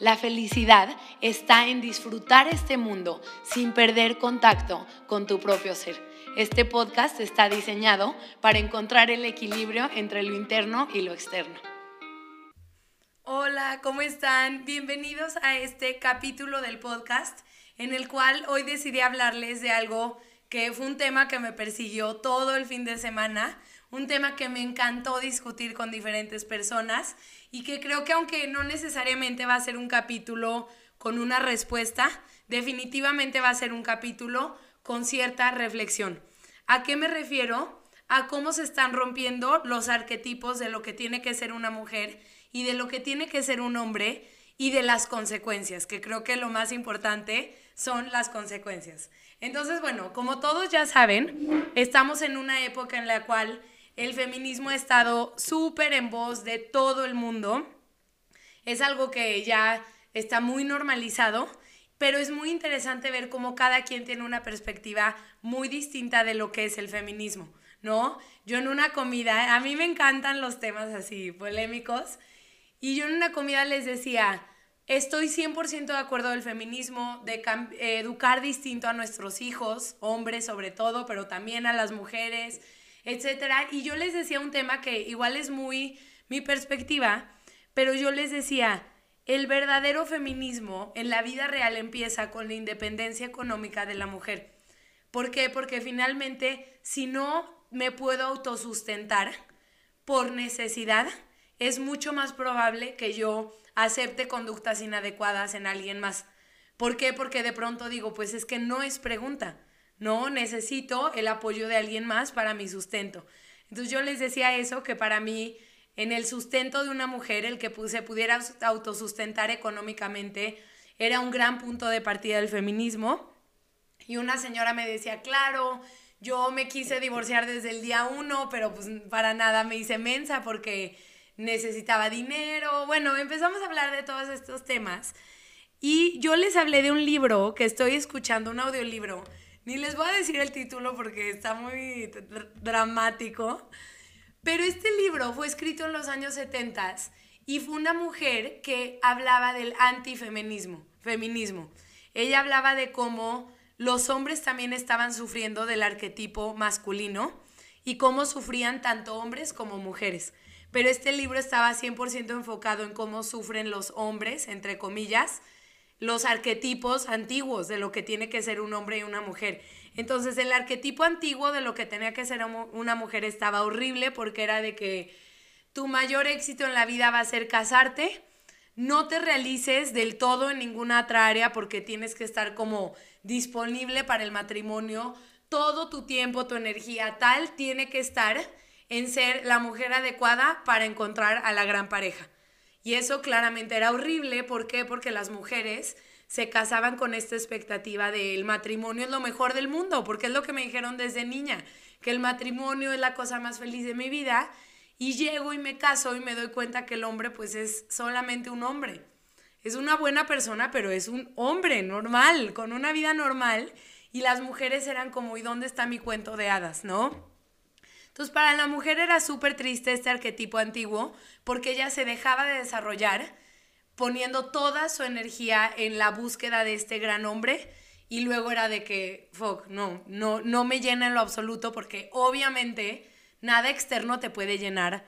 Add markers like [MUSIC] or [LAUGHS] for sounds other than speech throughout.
La felicidad está en disfrutar este mundo sin perder contacto con tu propio ser. Este podcast está diseñado para encontrar el equilibrio entre lo interno y lo externo. Hola, ¿cómo están? Bienvenidos a este capítulo del podcast en el cual hoy decidí hablarles de algo que fue un tema que me persiguió todo el fin de semana, un tema que me encantó discutir con diferentes personas y que creo que aunque no necesariamente va a ser un capítulo con una respuesta, definitivamente va a ser un capítulo con cierta reflexión. ¿A qué me refiero? A cómo se están rompiendo los arquetipos de lo que tiene que ser una mujer y de lo que tiene que ser un hombre y de las consecuencias, que creo que lo más importante son las consecuencias. Entonces, bueno, como todos ya saben, estamos en una época en la cual el feminismo ha estado súper en voz de todo el mundo. Es algo que ya está muy normalizado pero es muy interesante ver cómo cada quien tiene una perspectiva muy distinta de lo que es el feminismo, ¿no? Yo en una comida, a mí me encantan los temas así polémicos, y yo en una comida les decía, estoy 100% de acuerdo del feminismo, de educar distinto a nuestros hijos, hombres sobre todo, pero también a las mujeres, etc. Y yo les decía un tema que igual es muy mi perspectiva, pero yo les decía, el verdadero feminismo en la vida real empieza con la independencia económica de la mujer. ¿Por qué? Porque finalmente, si no me puedo autosustentar por necesidad, es mucho más probable que yo acepte conductas inadecuadas en alguien más. ¿Por qué? Porque de pronto digo, pues es que no es pregunta, no necesito el apoyo de alguien más para mi sustento. Entonces yo les decía eso, que para mí en el sustento de una mujer, el que se pudiera autosustentar económicamente, era un gran punto de partida del feminismo. Y una señora me decía, claro, yo me quise divorciar desde el día uno, pero pues para nada me hice mensa porque necesitaba dinero. Bueno, empezamos a hablar de todos estos temas. Y yo les hablé de un libro que estoy escuchando, un audiolibro. Ni les voy a decir el título porque está muy dramático pero este libro fue escrito en los años 70 y fue una mujer que hablaba del antifeminismo, feminismo. Ella hablaba de cómo los hombres también estaban sufriendo del arquetipo masculino y cómo sufrían tanto hombres como mujeres. Pero este libro estaba 100% enfocado en cómo sufren los hombres, entre comillas, los arquetipos antiguos de lo que tiene que ser un hombre y una mujer. Entonces el arquetipo antiguo de lo que tenía que ser una mujer estaba horrible porque era de que tu mayor éxito en la vida va a ser casarte, no te realices del todo en ninguna otra área porque tienes que estar como disponible para el matrimonio, todo tu tiempo, tu energía tal tiene que estar en ser la mujer adecuada para encontrar a la gran pareja. Y eso claramente era horrible, ¿por qué? Porque las mujeres se casaban con esta expectativa de el matrimonio es lo mejor del mundo, porque es lo que me dijeron desde niña, que el matrimonio es la cosa más feliz de mi vida, y llego y me caso y me doy cuenta que el hombre pues es solamente un hombre. Es una buena persona, pero es un hombre normal, con una vida normal, y las mujeres eran como, ¿y dónde está mi cuento de hadas, no? Entonces, para la mujer era súper triste este arquetipo antiguo porque ella se dejaba de desarrollar poniendo toda su energía en la búsqueda de este gran hombre y luego era de que, fuck, no, no, no me llena en lo absoluto porque obviamente nada externo te puede llenar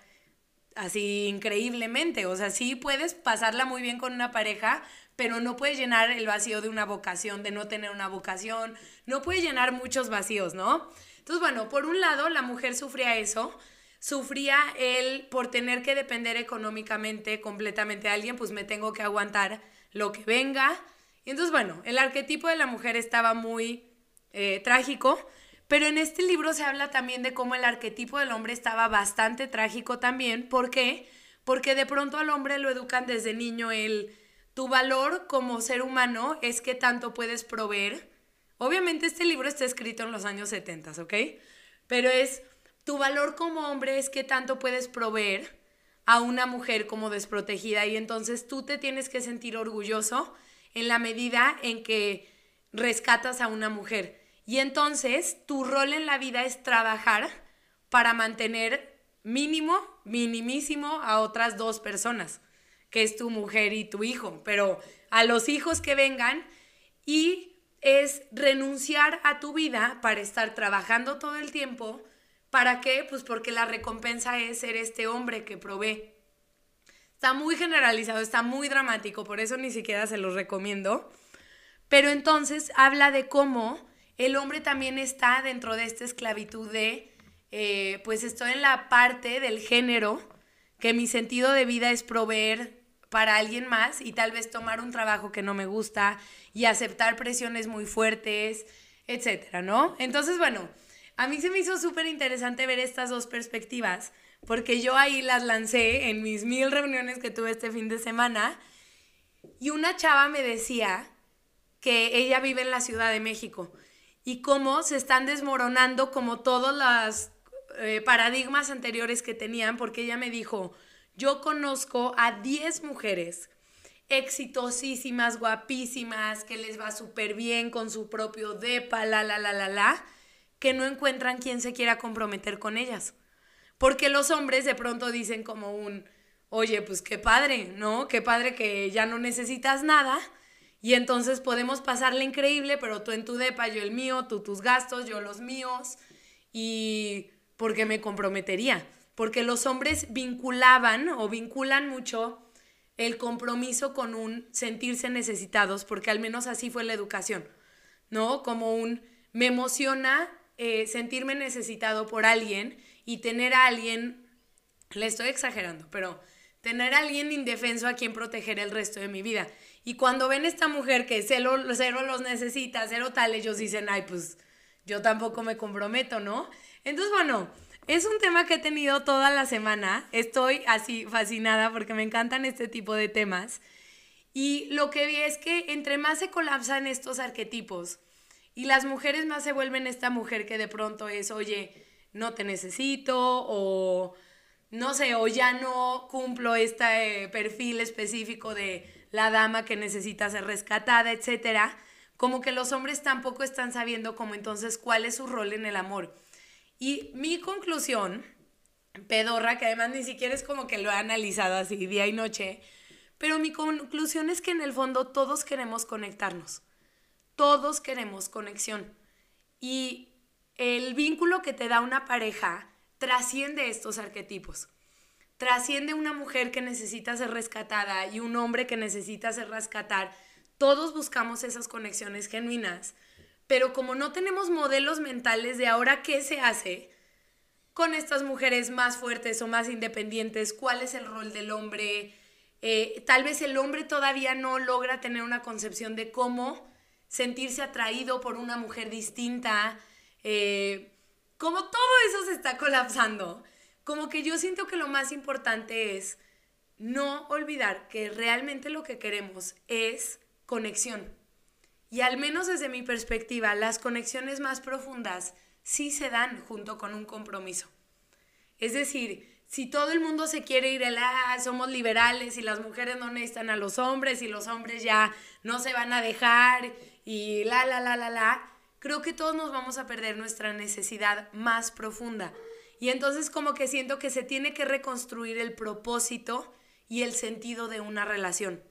así increíblemente. O sea, sí puedes pasarla muy bien con una pareja, pero no puedes llenar el vacío de una vocación, de no tener una vocación, no puede llenar muchos vacíos, ¿no? Entonces, bueno, por un lado, la mujer sufría eso, sufría él por tener que depender económicamente completamente de alguien, pues me tengo que aguantar lo que venga. Y entonces, bueno, el arquetipo de la mujer estaba muy eh, trágico, pero en este libro se habla también de cómo el arquetipo del hombre estaba bastante trágico también. ¿Por qué? Porque de pronto al hombre lo educan desde niño el tu valor como ser humano es que tanto puedes proveer. Obviamente este libro está escrito en los años 70, ¿ok? Pero es, tu valor como hombre es que tanto puedes proveer a una mujer como desprotegida y entonces tú te tienes que sentir orgulloso en la medida en que rescatas a una mujer. Y entonces tu rol en la vida es trabajar para mantener mínimo, minimísimo a otras dos personas, que es tu mujer y tu hijo, pero a los hijos que vengan y es renunciar a tu vida para estar trabajando todo el tiempo. ¿Para qué? Pues porque la recompensa es ser este hombre que provee. Está muy generalizado, está muy dramático, por eso ni siquiera se los recomiendo. Pero entonces habla de cómo el hombre también está dentro de esta esclavitud de eh, pues estoy en la parte del género, que mi sentido de vida es proveer para alguien más y tal vez tomar un trabajo que no me gusta y aceptar presiones muy fuertes, etcétera, ¿no? Entonces, bueno, a mí se me hizo súper interesante ver estas dos perspectivas, porque yo ahí las lancé en mis mil reuniones que tuve este fin de semana y una chava me decía que ella vive en la Ciudad de México y cómo se están desmoronando como todas las eh, paradigmas anteriores que tenían, porque ella me dijo, yo conozco a 10 mujeres exitosísimas, guapísimas, que les va súper bien con su propio depa, la, la, la, la, la, que no encuentran quien se quiera comprometer con ellas. Porque los hombres de pronto dicen como un, oye, pues qué padre, ¿no? Qué padre que ya no necesitas nada. Y entonces podemos pasarle increíble, pero tú en tu depa, yo el mío, tú tus gastos, yo los míos. Y porque me comprometería, porque los hombres vinculaban o vinculan mucho el compromiso con un sentirse necesitados, porque al menos así fue la educación, ¿no? Como un, me emociona eh, sentirme necesitado por alguien y tener a alguien, le estoy exagerando, pero tener a alguien indefenso a quien proteger el resto de mi vida. Y cuando ven esta mujer que cero, cero los necesita, cero tal, ellos dicen, ay, pues yo tampoco me comprometo, ¿no? Entonces, bueno, es un tema que he tenido toda la semana. Estoy así fascinada porque me encantan este tipo de temas. Y lo que vi es que entre más se colapsan estos arquetipos y las mujeres más se vuelven esta mujer que de pronto es, oye, no te necesito o no sé, o ya no cumplo este perfil específico de la dama que necesita ser rescatada, etcétera, como que los hombres tampoco están sabiendo como entonces cuál es su rol en el amor. Y mi conclusión, pedorra, que además ni siquiera es como que lo he analizado así día y noche, pero mi conclusión es que en el fondo todos queremos conectarnos. Todos queremos conexión. Y el vínculo que te da una pareja trasciende estos arquetipos. Trasciende una mujer que necesita ser rescatada y un hombre que necesita ser rescatar. Todos buscamos esas conexiones genuinas pero como no tenemos modelos mentales de ahora qué se hace con estas mujeres más fuertes o más independientes, cuál es el rol del hombre, eh, tal vez el hombre todavía no logra tener una concepción de cómo sentirse atraído por una mujer distinta, eh, como todo eso se está colapsando, como que yo siento que lo más importante es no olvidar que realmente lo que queremos es conexión y al menos desde mi perspectiva, las conexiones más profundas sí se dan junto con un compromiso. Es decir, si todo el mundo se quiere ir, el, ah, somos liberales y las mujeres no necesitan a los hombres y los hombres ya no se van a dejar y la, la, la, la, la, creo que todos nos vamos a perder nuestra necesidad más profunda. Y entonces como que siento que se tiene que reconstruir el propósito y el sentido de una relación.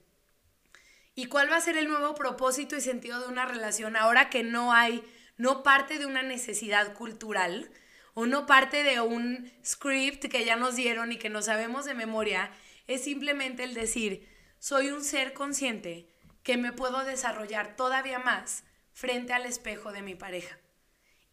¿Y cuál va a ser el nuevo propósito y sentido de una relación ahora que no hay, no parte de una necesidad cultural o no parte de un script que ya nos dieron y que no sabemos de memoria? Es simplemente el decir, soy un ser consciente que me puedo desarrollar todavía más frente al espejo de mi pareja.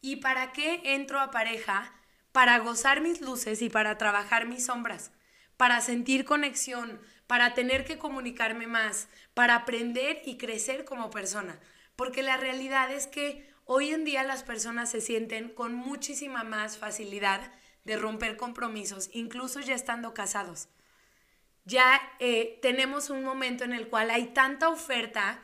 ¿Y para qué entro a pareja? Para gozar mis luces y para trabajar mis sombras, para sentir conexión, para tener que comunicarme más, para aprender y crecer como persona. Porque la realidad es que hoy en día las personas se sienten con muchísima más facilidad de romper compromisos, incluso ya estando casados. ya eh, tenemos un momento en el cual hay tanta oferta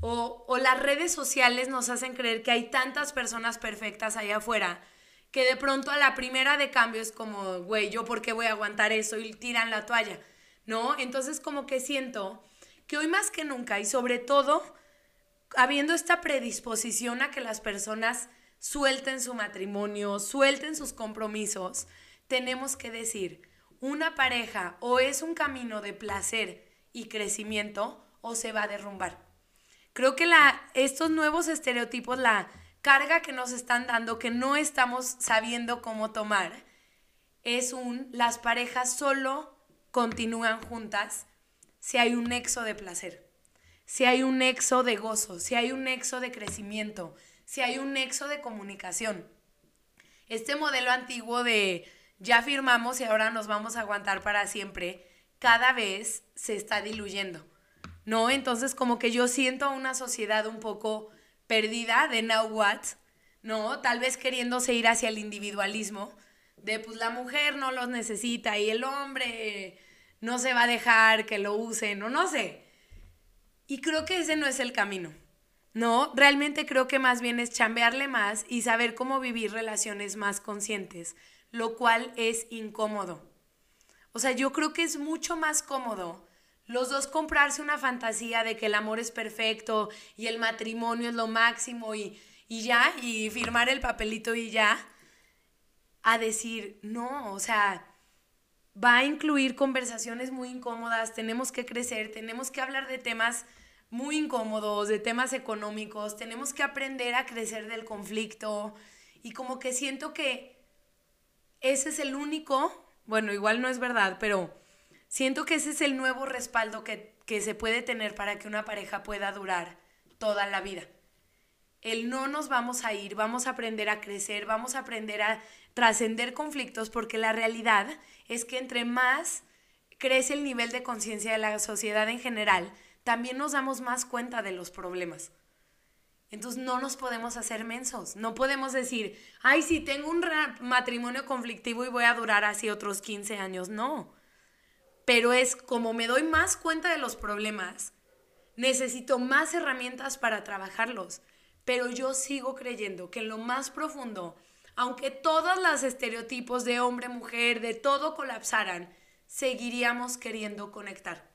o, o las redes sociales nos hacen creer que hay tantas personas perfectas allá afuera que de pronto a la primera de cambio es como, güey, ¿yo por qué voy a aguantar eso? Y tiran la toalla, ¿no? Entonces como que siento que hoy más que nunca y sobre todo habiendo esta predisposición a que las personas suelten su matrimonio, suelten sus compromisos, tenemos que decir, una pareja o es un camino de placer y crecimiento o se va a derrumbar. Creo que la, estos nuevos estereotipos, la carga que nos están dando, que no estamos sabiendo cómo tomar, es un, las parejas solo continúan juntas si hay un nexo de placer, si hay un nexo de gozo, si hay un nexo de crecimiento, si hay un nexo de comunicación. Este modelo antiguo de ya firmamos y ahora nos vamos a aguantar para siempre, cada vez se está diluyendo. ¿No? Entonces como que yo siento una sociedad un poco perdida de now what, ¿no? Tal vez queriéndose ir hacia el individualismo, de pues la mujer no los necesita y el hombre no se va a dejar que lo usen, o no sé. Y creo que ese no es el camino. No, realmente creo que más bien es chambearle más y saber cómo vivir relaciones más conscientes, lo cual es incómodo. O sea, yo creo que es mucho más cómodo los dos comprarse una fantasía de que el amor es perfecto y el matrimonio es lo máximo y, y ya, y firmar el papelito y ya, a decir, no, o sea, va a incluir conversaciones muy incómodas, tenemos que crecer, tenemos que hablar de temas muy incómodos, de temas económicos, tenemos que aprender a crecer del conflicto y como que siento que ese es el único, bueno, igual no es verdad, pero siento que ese es el nuevo respaldo que, se puede tener para que una pareja pueda durar toda la vida. El no nos vamos a ir, vamos a aprender a crecer, vamos a aprender a trascender conflictos, porque la realidad es que entre más crece el nivel de conciencia de la sociedad en general, también nos damos más cuenta de los problemas. Entonces no nos podemos hacer mensos. No podemos decir, ay, si tengo un matrimonio conflictivo y voy a durar así otros 15 años. No pero es como me doy más cuenta de los problemas, necesito más herramientas para trabajarlos, pero yo sigo creyendo que en lo más profundo, aunque todos los estereotipos de hombre, mujer, de todo colapsaran, seguiríamos queriendo conectar.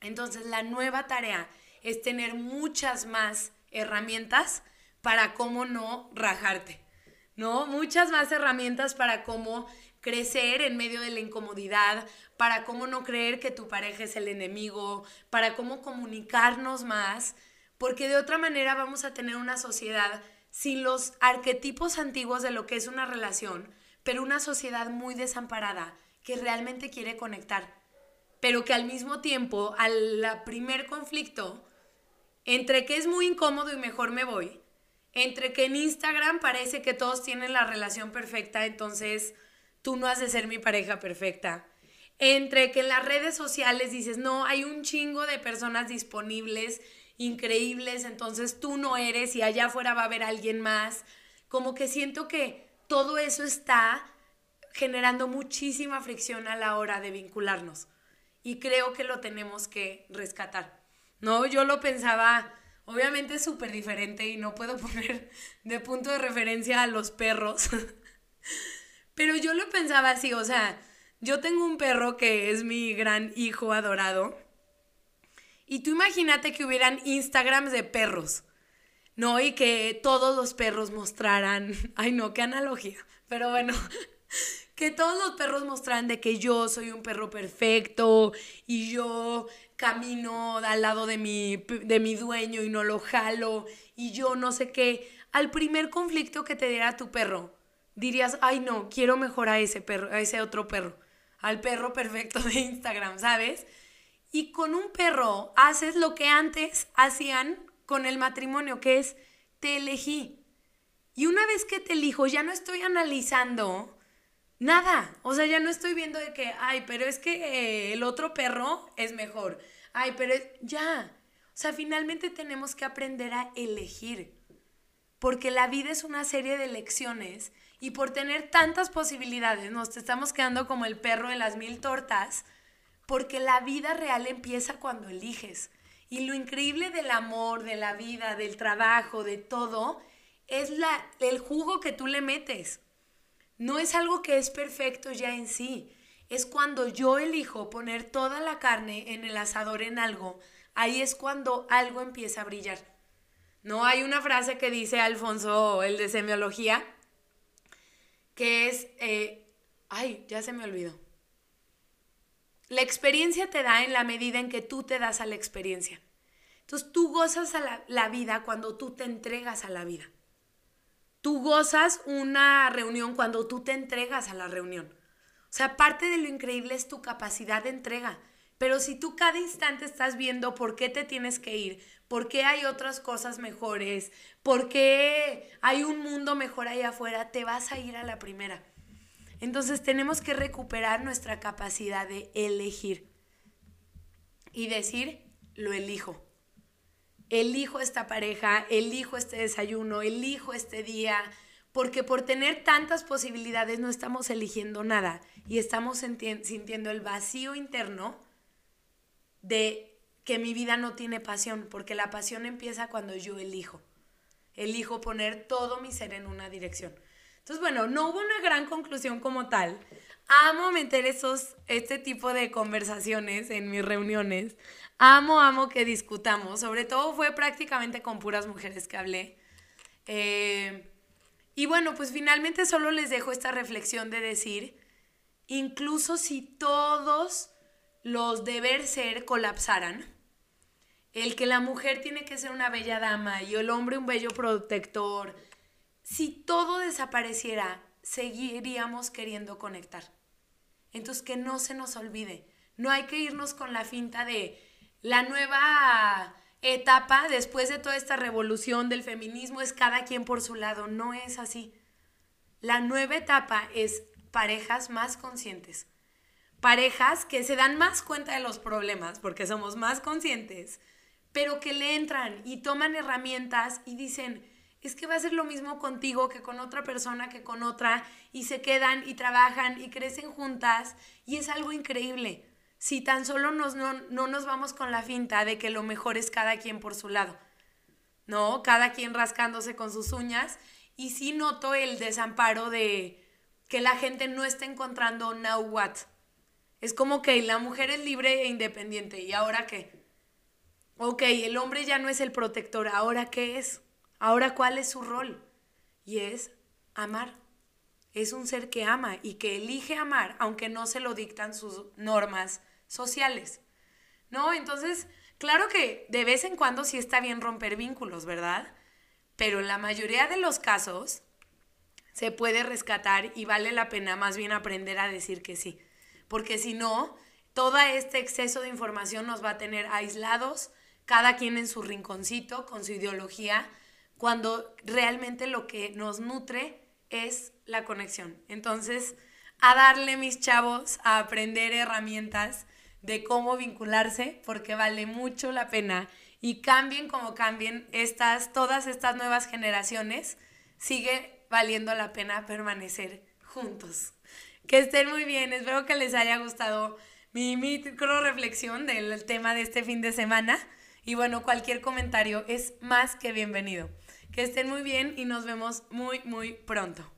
Entonces la nueva tarea es tener muchas más herramientas para cómo no rajarte, ¿no? Muchas más herramientas para cómo crecer en medio de la incomodidad, para cómo no creer que tu pareja es el enemigo, para cómo comunicarnos más, porque de otra manera vamos a tener una sociedad sin los arquetipos antiguos de lo que es una relación, pero una sociedad muy desamparada que realmente quiere conectar, pero que al mismo tiempo, al primer conflicto, entre que es muy incómodo y mejor me voy, entre que en Instagram parece que todos tienen la relación perfecta, entonces tú no has de ser mi pareja perfecta. Entre que en las redes sociales dices, no, hay un chingo de personas disponibles, increíbles, entonces tú no eres y allá afuera va a haber alguien más. Como que siento que todo eso está generando muchísima fricción a la hora de vincularnos. Y creo que lo tenemos que rescatar. No, yo lo pensaba, obviamente súper diferente y no puedo [LAUGHS] poner de punto de referencia a los perros. [LAUGHS] Pero yo lo pensaba así, o sea, yo tengo un perro que es mi gran hijo adorado. Y tú imagínate que hubieran Instagrams de perros, ¿no? Y que todos los perros mostraran, [LAUGHS] ay no, qué analogía, pero bueno, [LAUGHS] que todos los perros mostraran de que yo soy un perro perfecto y yo camino al lado de mi, de mi dueño y no lo jalo y yo no sé qué. Al primer conflicto que te diera tu perro, dirías, ay no, quiero mejor a ese perro, a ese otro perro, al perro perfecto de Instagram, ¿sabes? Y con un perro haces lo que antes hacían con el matrimonio, que es te elegí. Y una vez que te elijo, ya no estoy analizando nada. O sea, ya no estoy viendo de que, ay, pero es que eh, el otro perro es mejor. Ay, pero ya. O sea, finalmente tenemos que aprender a elegir. Porque la vida es una serie de elecciones y por tener tantas posibilidades, nos estamos quedando como el perro de las mil tortas, porque la vida real empieza cuando eliges. Y lo increíble del amor, de la vida, del trabajo, de todo, es la, el jugo que tú le metes. No es algo que es perfecto ya en sí. Es cuando yo elijo poner toda la carne en el asador en algo, ahí es cuando algo empieza a brillar. No hay una frase que dice Alfonso, el de semiología, que es, eh, ay, ya se me olvidó. La experiencia te da en la medida en que tú te das a la experiencia. Entonces tú gozas a la, vida cuando tú te entregas a la vida. Tú gozas una reunión cuando tú te entregas a la reunión. O sea, parte de lo increíble es tu capacidad de entrega. Pero si tú cada instante estás viendo por qué te tienes que ir, por qué hay otras cosas mejores, por qué hay un mundo mejor ahí afuera, te vas a ir a la primera. Entonces tenemos que recuperar nuestra capacidad de elegir y decir, lo elijo elijo esta pareja, elijo este desayuno, elijo este día, porque por tener tantas posibilidades no estamos eligiendo nada y estamos sintiendo el vacío interno de que mi vida no tiene pasión, porque la pasión empieza cuando yo elijo. Elijo poner todo mi ser en una dirección. Entonces, bueno, no hubo una gran conclusión como tal. Amo meter esos, este tipo de conversaciones en mis reuniones. Amo, amo que discutamos. Sobre todo fue prácticamente con puras mujeres que hablé. Eh, y bueno, pues finalmente solo les dejo esta reflexión de decir, incluso si todos los deber ser colapsaran, el que la mujer tiene que ser una bella dama y el hombre un bello protector, si todo desapareciera, seguiríamos queriendo conectar. Entonces, que no se nos olvide. No hay que irnos con la finta de, la nueva etapa después de toda esta revolución del feminismo es cada quien por su lado. No es así. La nueva etapa es parejas más conscientes. Parejas que se dan más cuenta de los problemas porque somos más conscientes, pero que le entran y toman herramientas y dicen, es que va a ser lo mismo contigo que con otra persona, que con otra, y se quedan y trabajan y crecen juntas y es algo increíble si tan solo nos, no, nos vamos con la finta de que lo mejor es cada quien por su lado, ¿no? Cada quien rascándose con sus uñas y sí noto el desamparo de que la gente no está encontrando now what. Es como que la mujer es libre e independiente, ¿y ahora qué? Ok, el hombre ya no es el protector, ¿ahora qué es? ¿Ahora cuál es su rol? Y es amar. Es un ser que ama y que elige amar, aunque no se lo dictan sus normas sociales. ¿No? Entonces, claro que de vez en cuando sí está bien romper vínculos, ¿verdad? Pero en la mayoría de los casos se puede rescatar y vale la pena más bien aprender a decir que sí. Porque si no, todo este exceso de información nos va a tener aislados, cada quien en su rinconcito, con su ideología, cuando realmente lo que nos nutre es la conexión. Entonces, a darle mis chavos a aprender herramientas de cómo vincularse porque vale mucho la pena y cambien como cambien estas todas estas nuevas generaciones sigue valiendo la pena permanecer juntos. Que estén muy bien, espero que les haya gustado mi micro reflexión del tema de este fin de semana y bueno, cualquier comentario es más que bienvenido. Que estén muy bien y nos vemos muy muy pronto.